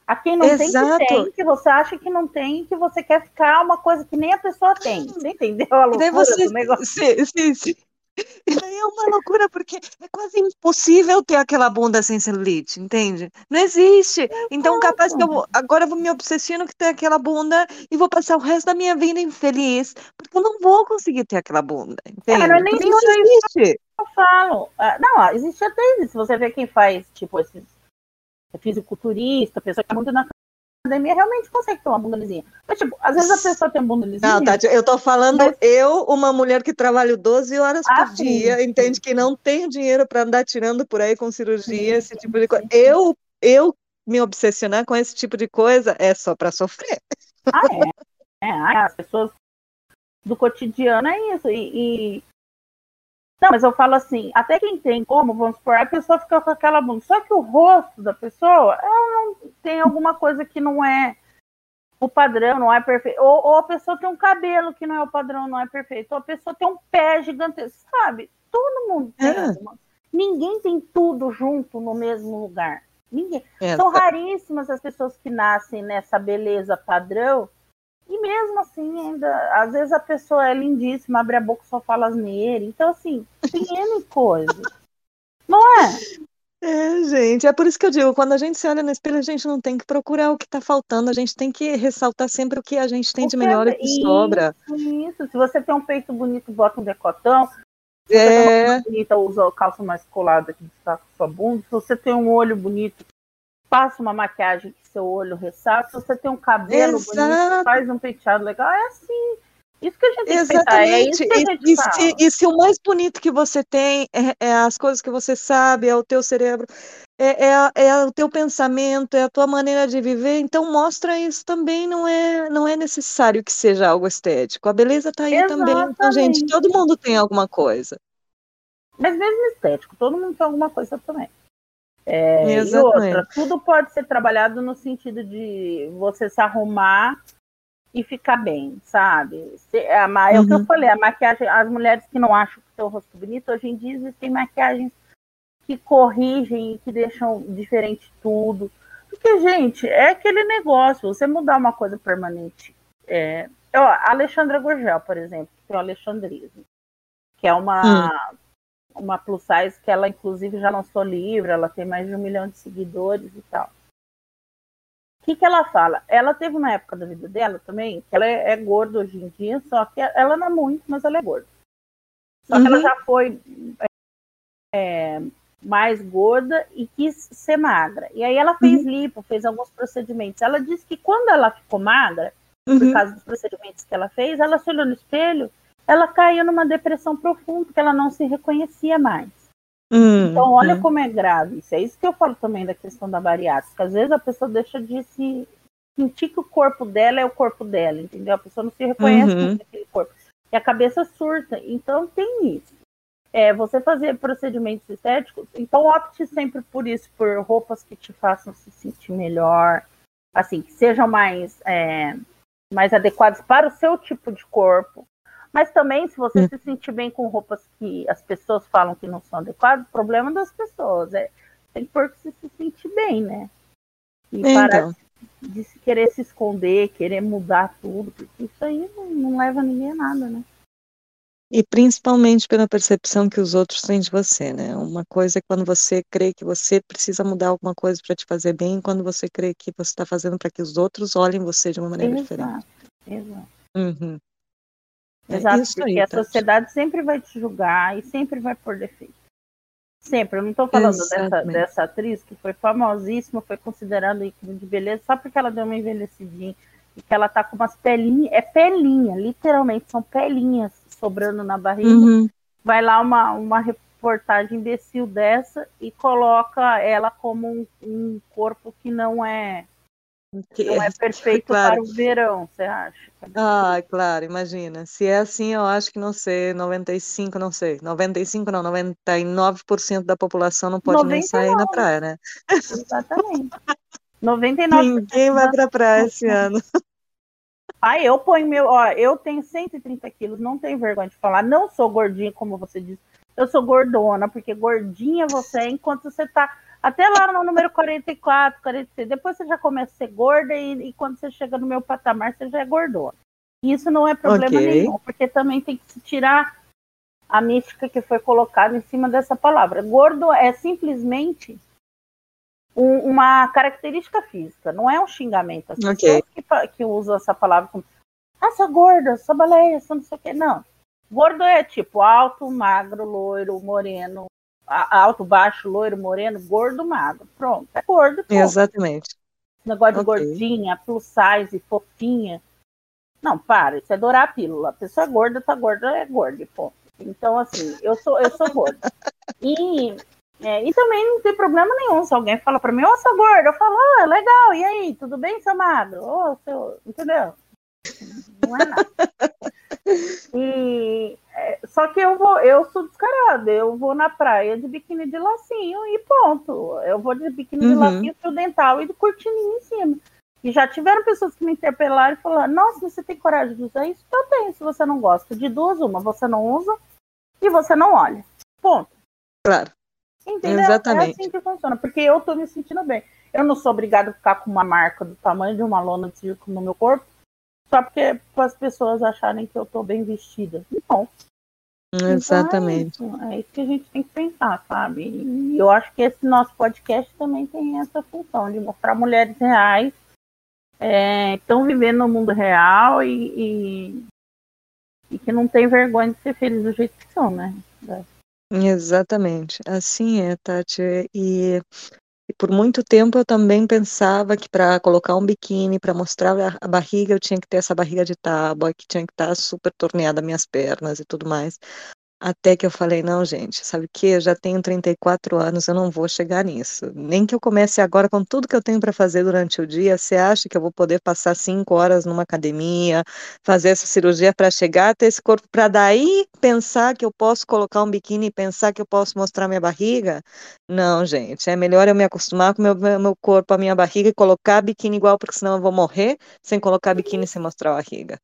A quem não Exato. tem que tem, que você acha que não tem, que você quer ficar uma coisa que nem a pessoa tem. Você entendeu a loucura você, do negócio? Sim, sim, sim. É uma loucura, porque é quase impossível ter aquela bunda sem celulite, entende? Não existe. Então, capaz que eu agora eu vou me obsessionar que ter aquela bunda e vou passar o resto da minha vida infeliz, porque eu não vou conseguir ter aquela bunda, entende? Cara, nem não existe. Eu falo. Ah, não, existe até isso. Se você vê quem faz, tipo, esses fisiculturista, pessoa que é muito na academia realmente consegue ter uma bunda lisinha. Mas, tipo, às vezes a pessoa tem bunda lisinha. Não, Tati, eu tô falando mas... eu, uma mulher que trabalho 12 horas ah, por sim, dia, sim. entende que não tem dinheiro para andar tirando por aí com cirurgia, sim, esse tipo de coisa. Eu, eu me obsessionar com esse tipo de coisa é só para sofrer. Ah, é. é. As pessoas do cotidiano é isso. E, e, Não, mas eu falo assim, até quem tem como, vamos supor, a pessoa fica com aquela bunda. Só que o rosto da pessoa, ela não tem alguma coisa que não é o padrão, não é perfeito. Ou, ou, a pessoa tem um cabelo que não é o padrão, não é perfeito. Ou a pessoa tem um pé gigantesco, sabe? Todo mundo tem é. uma. Ninguém tem tudo junto no mesmo lugar. Ninguém. É. São raríssimas as pessoas que nascem nessa beleza padrão. E mesmo assim, ainda, às vezes a pessoa é lindíssima, abre a boca e só fala asneira. Então, assim, tem N coisas. Não é? É, gente, é por isso que eu digo, quando a gente se olha no espelho, a gente não tem que procurar o que está faltando, a gente tem que ressaltar sempre o que a gente tem de melhor e que isso, sobra. Isso, se você tem um peito bonito, bota um decotão. Se é... você tem uma bonita, usa calça mais colada que destaca sua bunda. Se você tem um olho bonito, passa uma maquiagem que seu olho ressalta. Se você tem um cabelo Exato. bonito, faz um penteado legal. É assim. Isso que a gente Exatamente. tem que pensar. É e, e, se, e, se, o mais bonito que você tem é, é, as coisas que você sabe, é o teu cérebro, é, é, é, o teu pensamento, é a tua maneira de viver, então mostra isso também, não é, não é necessário que seja algo estético. A beleza está aí Exatamente. também. Então, gente, todo mundo tem alguma coisa. Mas mesmo estético, todo mundo tem alguma coisa também. É, e outra, tudo pode ser trabalhado no sentido de você se arrumar e ficar bem, sabe? Se, é, a, é uhum. o que eu uhum. falei, a maquiagem, as mulheres que não acham que o rosto bonito, hoje em dia existem maquiagens que corrigem e que deixam diferente tudo. Porque, gente, é aquele negócio, você mudar uma coisa permanente. É, ó, a Alexandra Gurgel, por exemplo, que tem o Alexandrismo, que é uma, hum. Uma plus size que ela, inclusive, já lançou livro, ela tem mais de um milhão de seguidores e tal que, que ela fala? Ela teve uma época da vida dela também, que ela é, é gorda hoje em dia, só que ela não é muito, mas ela é gorda. Só uhum. que ela uhum. já foi é, mais gorda e quis ser magra. E aí ela fez uhum. lipo, fez alguns procedimentos. Ela disse que quando ela ficou magra, uhum. por causa dos procedimentos que ela fez, ela se olhou no espelho, ela caiu numa depressão profunda, porque ela não se reconhecia mais. Hum, então, olha hum. como é grave isso. É isso que eu falo também da questão da bariátrica. Às vezes a pessoa deixa de se sentir que o corpo dela é o corpo dela, entendeu? A pessoa não se reconhece uhum. naquele corpo. E a cabeça surta. Então, tem isso. É, você fazer procedimentos estéticos, então opte sempre por isso, por roupas que te façam se sentir melhor, assim, que sejam mais, é, mais adequadas para o seu tipo de corpo. Mas também, se você hum. se sentir bem com roupas que as pessoas falam que não são adequadas, problema das pessoas. É, tem que pôr que você se sentir bem, né? E então. parar de, de se querer se esconder, querer mudar tudo, porque isso aí não, não leva ninguém a nada, né? E principalmente pela percepção que os outros têm de você, né? Uma coisa é quando você crê que você precisa mudar alguma coisa para te fazer bem, quando você crê que você está fazendo para que os outros olhem você de uma maneira exato, diferente. Exato. Uhum. É Exato, isso porque aí, a sociedade sempre vai te julgar e sempre vai por defeito. Sempre. Eu não estou falando dessa, dessa atriz que foi famosíssima, foi considerada ícone de beleza só porque ela deu uma envelhecidinha e que ela tá com umas pelinhas, é pelinha, literalmente, são pelinhas sobrando na barriga. Uhum. Vai lá uma, uma reportagem imbecil dessa e coloca ela como um, um corpo que não é que não é perfeito claro. para o verão, você acha? Ah, claro, imagina. Se é assim, eu acho que não sei, 95, não sei. 95 não, 99% da população não pode 99. nem sair na praia, né? Exatamente. 99%. Ninguém vai para a praia esse ano. Ah, eu ponho meu, ó, eu tenho 130 quilos, não tenho vergonha de falar, não sou gordinha, como você disse, eu sou gordona, porque gordinha você é enquanto você tá até lá no número 44, 46. Depois você já começa a ser gorda e, e quando você chega no meu patamar, você já é gordona. Isso não é problema okay. nenhum, porque também tem que se tirar a mística que foi colocada em cima dessa palavra. Gordo é simplesmente um, uma característica física, não é um xingamento. As okay. pessoas que, que usam essa palavra como ah, sou gorda, sou baleia, sou não sei o quê. Não. Gordo é tipo alto, magro, loiro, moreno, alto, baixo, loiro, moreno, gordo, magro. Pronto, é gordo. Pronto. Exatamente. Negócio okay. de gordinha, plus size, fofinha. Não, para, isso é dourar a pílula. A pessoa é gorda, tá gorda, é gorda, ponto. Então, assim, eu sou, eu sou gorda. E, é, e também não tem problema nenhum se alguém fala pra mim, ô, oh, sou gorda, eu falo, oh, legal, e aí, tudo bem, seu magro? Ô, oh, seu... Entendeu? Não é nada. E é, só que eu vou, eu sou descarada, eu vou na praia de biquíni de lacinho e ponto. Eu vou de biquíni uhum. de lacinho, fio dental e de cortininho em cima. E já tiveram pessoas que me interpelaram e falaram: Nossa, você tem coragem de usar isso? Eu tenho, se você não gosta. De duas, uma, você não usa e você não olha. Ponto. Claro. Entendeu? Exatamente. É assim que funciona, porque eu tô me sentindo bem. Eu não sou obrigada a ficar com uma marca do tamanho de uma lona de circo no meu corpo, só porque para as pessoas acharem que eu estou bem vestida. Não. Exatamente. Então é, isso, é isso que a gente tem que pensar, sabe? E eu acho que esse nosso podcast também tem essa função de mostrar mulheres reais é, estão vivendo no mundo real e, e, e, que não tem vergonha de ser felizes do jeito que são, né? Exatamente, assim é, Tati. E, e por muito tempo eu também pensava que para colocar um biquíni, para mostrar a, barriga, eu tinha que ter essa barriga de tábua, que tinha que estar tá super torneada minhas pernas e tudo mais. Até que eu falei, não, gente, sabe o que? Eu já tenho 34 anos, eu não vou chegar nisso. Nem que eu comece agora com tudo que eu tenho para fazer durante o dia. Você acha que eu vou poder passar cinco horas numa academia, fazer essa cirurgia para chegar até esse corpo, para daí pensar que eu posso colocar um biquíni e pensar que eu posso mostrar minha barriga? Não, gente, é melhor eu me acostumar com meu, meu corpo, a minha barriga e colocar biquíni igual, porque senão eu vou morrer sem colocar biquíni sem mostrar a barriga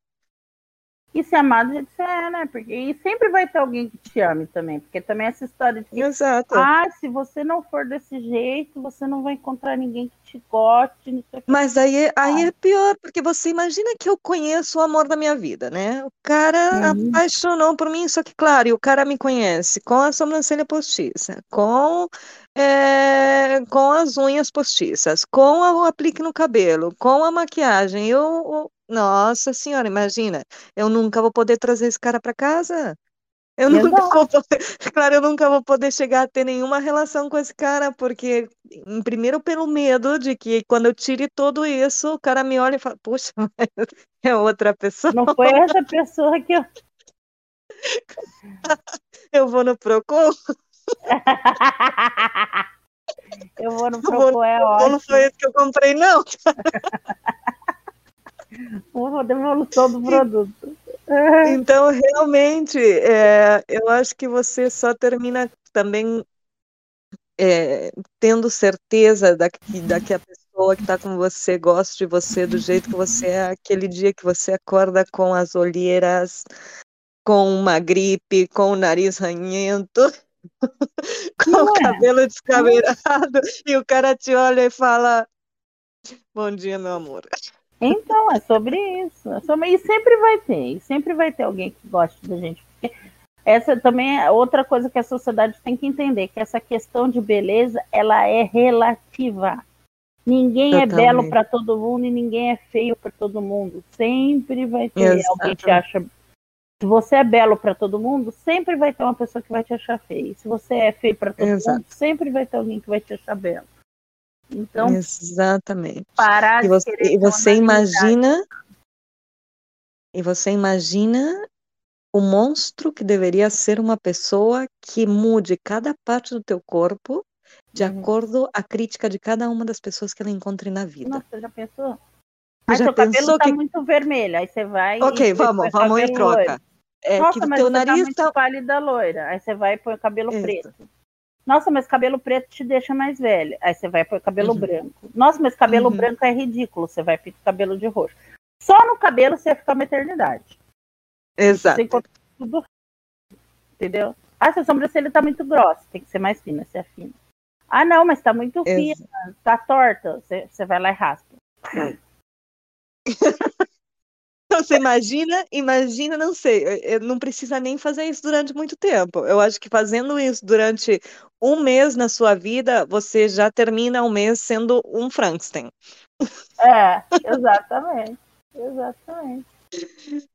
e ser amado que você é, né? Porque e sempre vai ter alguém que te ame também. Porque também essa história de que, Exato. ah, se você não for desse jeito, você não vai encontrar ninguém que te goste. Mas aí, aí é pior, porque você imagina que eu conheço o amor da minha vida, né? O cara uhum. apaixonou por mim, só que, claro, e o cara me conhece com a sobrancelha postiça, com é, com as unhas postiças, com o aplique no cabelo, com a maquiagem. Eu, nossa senhora, imagina, eu nunca vou poder trazer esse cara para casa. Eu nunca vou poder, claro, eu nunca vou poder chegar a ter nenhuma relação com esse cara, porque, primeiro, pelo medo de que quando eu tire tudo isso, o cara me olha e fala, puxa, é outra pessoa. Não foi essa pessoa que eu. eu vou no Procon. Eu vou no Procon, é ótimo. Não foi esse que eu comprei, não. Uma devolução do produto. Então, realmente, é, eu acho que você só termina também é, tendo certeza da que, da que a pessoa que está com você gosta de você do jeito que você é, aquele dia que você acorda com as olheiras, com uma gripe, com o nariz ranhento, com Não o é. cabelo descabelado, e o cara te olha e fala: Bom dia, meu amor. Então, é sobre isso. É sobre... E sempre vai ter, e sempre vai ter alguém que goste da gente. Porque essa também é outra coisa que a sociedade tem que entender, que essa questão de beleza, ela é relativa. Ninguém é belo para todo mundo e ninguém é feio para todo mundo. Sempre vai ter Exato. alguém que acha. Se você é belo para todo mundo, sempre vai ter uma pessoa que vai te achar feio. Se você é feio para todo Exato. mundo, sempre vai ter alguém que vai te achar belo. Então, exatamente. Parar e você, e você imagina e você imagina o monstro que deveria ser uma pessoa que mude cada parte do teu corpo de uhum. acordo à crítica de cada uma das pessoas que ela encontre na vida. Nossa, já pensou? Aí já seu cabelo tá muito vermelho, aí você vai. Ok, vamos, vamos em troca. É, Nossa, que mas teu tá nariz tá muito tá... pálida loira. Aí você vai e põe o cabelo Isso. preto. Nossa, mas cabelo preto te deixa mais velha. Aí você vai pôr cabelo uhum. branco. Nossa, mas cabelo uhum. branco é ridículo. Você vai pôr cabelo de roxo. Só no cabelo você fica uma eternidade. Exato. tudo. Entendeu? Ah, sua sobrancelha tá muito grossa. Tem que ser mais fina, você é fina. Ah, não, mas tá muito fina. Exato. Tá torta. Você, você vai lá e raspa. Você imagina, imagina, não sei, não precisa nem fazer isso durante muito tempo. Eu acho que fazendo isso durante um mês na sua vida, você já termina o mês sendo um Frankenstein. É, exatamente. Exatamente.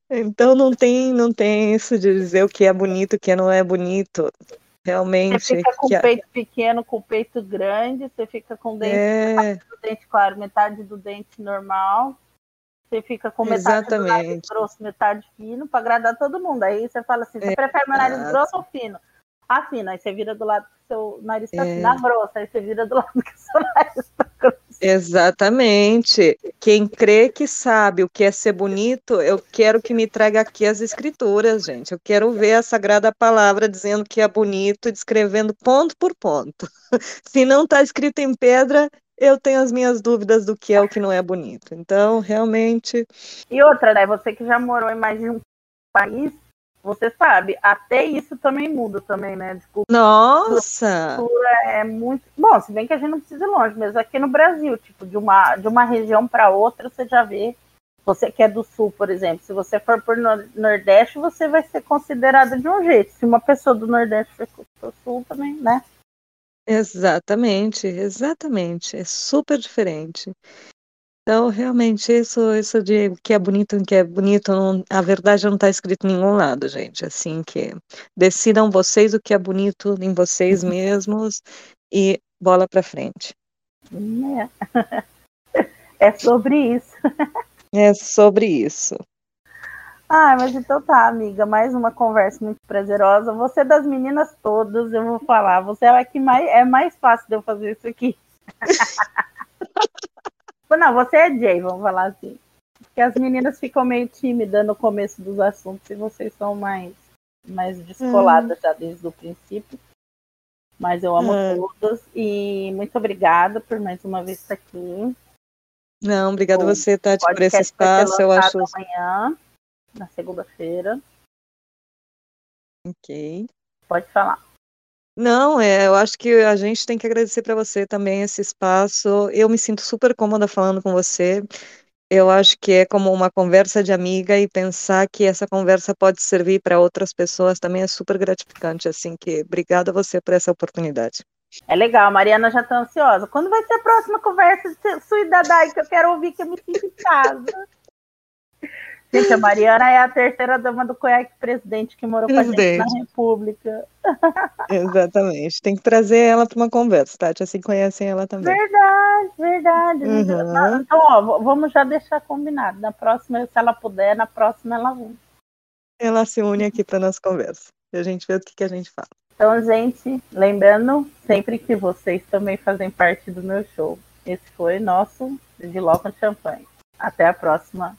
Então não tem, não tem isso de dizer o que é bonito, o que não é bonito. Realmente. Você fica com o peito pequeno, com o peito grande, você fica com o dente, é... dente claro, metade do dente normal. Você fica com metade Exatamente. grosso, metade fino, para agradar todo mundo. Aí você fala assim: você é, prefere meu nariz grosso ou fino? Ah, fino. Aí você vira do lado que seu nariz está é. fino. Grosso. Aí você vira do lado que seu nariz está grosso. Exatamente. Quem crê que sabe o que é ser bonito, eu quero que me traga aqui as escrituras, gente. Eu quero ver a sagrada palavra dizendo que é bonito, descrevendo ponto por ponto. Se não está escrito em pedra, eu tenho as minhas dúvidas do que é o que não é bonito. Então, realmente. E outra, né? Você que já morou em mais de um país, você sabe, até isso também muda também, né? Desculpa. Nossa! é muito. Bom, se bem que a gente não precisa ir longe, mas aqui no Brasil, tipo, de uma, de uma região para outra, você já vê Você que é do sul, por exemplo, se você for por Nordeste, você vai ser considerada de um jeito. Se uma pessoa do Nordeste for pro sul também, né? Exatamente, exatamente. É super diferente. Então, realmente, isso, isso de o que é bonito que é bonito, não, a verdade não está escrito em nenhum lado, gente. Assim que decidam vocês o que é bonito em vocês mesmos e bola para frente. É. é sobre isso. É sobre isso. Ah, mas então tá, amiga. Mais uma conversa muito prazerosa. Você das meninas todas, eu vou falar. Você é a que mais é mais fácil de eu fazer isso aqui. Não, você é Jay, vamos falar assim. Porque as meninas ficam meio tímidas no começo dos assuntos e vocês são mais, mais descoladas hum. já desde o princípio. Mas eu amo hum. todos e muito obrigada por mais uma vez estar aqui. Não, obrigada a você, Tati, por esse espaço. Eu acho. Amanhã, na segunda-feira. Ok. Pode falar. Não, é, eu acho que a gente tem que agradecer para você também esse espaço. Eu me sinto super cômoda falando com você. Eu acho que é como uma conversa de amiga e pensar que essa conversa pode servir para outras pessoas também é super gratificante. Assim que obrigada a você por essa oportunidade. É legal, a Mariana já está ansiosa. Quando vai ser a próxima conversa de Sui Dadai que eu quero ouvir que eu me sinto em casa? Gente, a Mariana é a terceira dama do conhaque presidente que morou presidente. com a gente na República. Exatamente. Tem que trazer ela para uma conversa, Tati. Assim conhecem ela também. Verdade, verdade. Uhum. Então, ó, vamos já deixar combinado. Na próxima, se ela puder, na próxima ela vem. Ela se une aqui para nossa conversa. E a gente vê o que, que a gente fala. Então, gente, lembrando sempre que vocês também fazem parte do meu show. Esse foi nosso de Loco Champanhe. Até a próxima.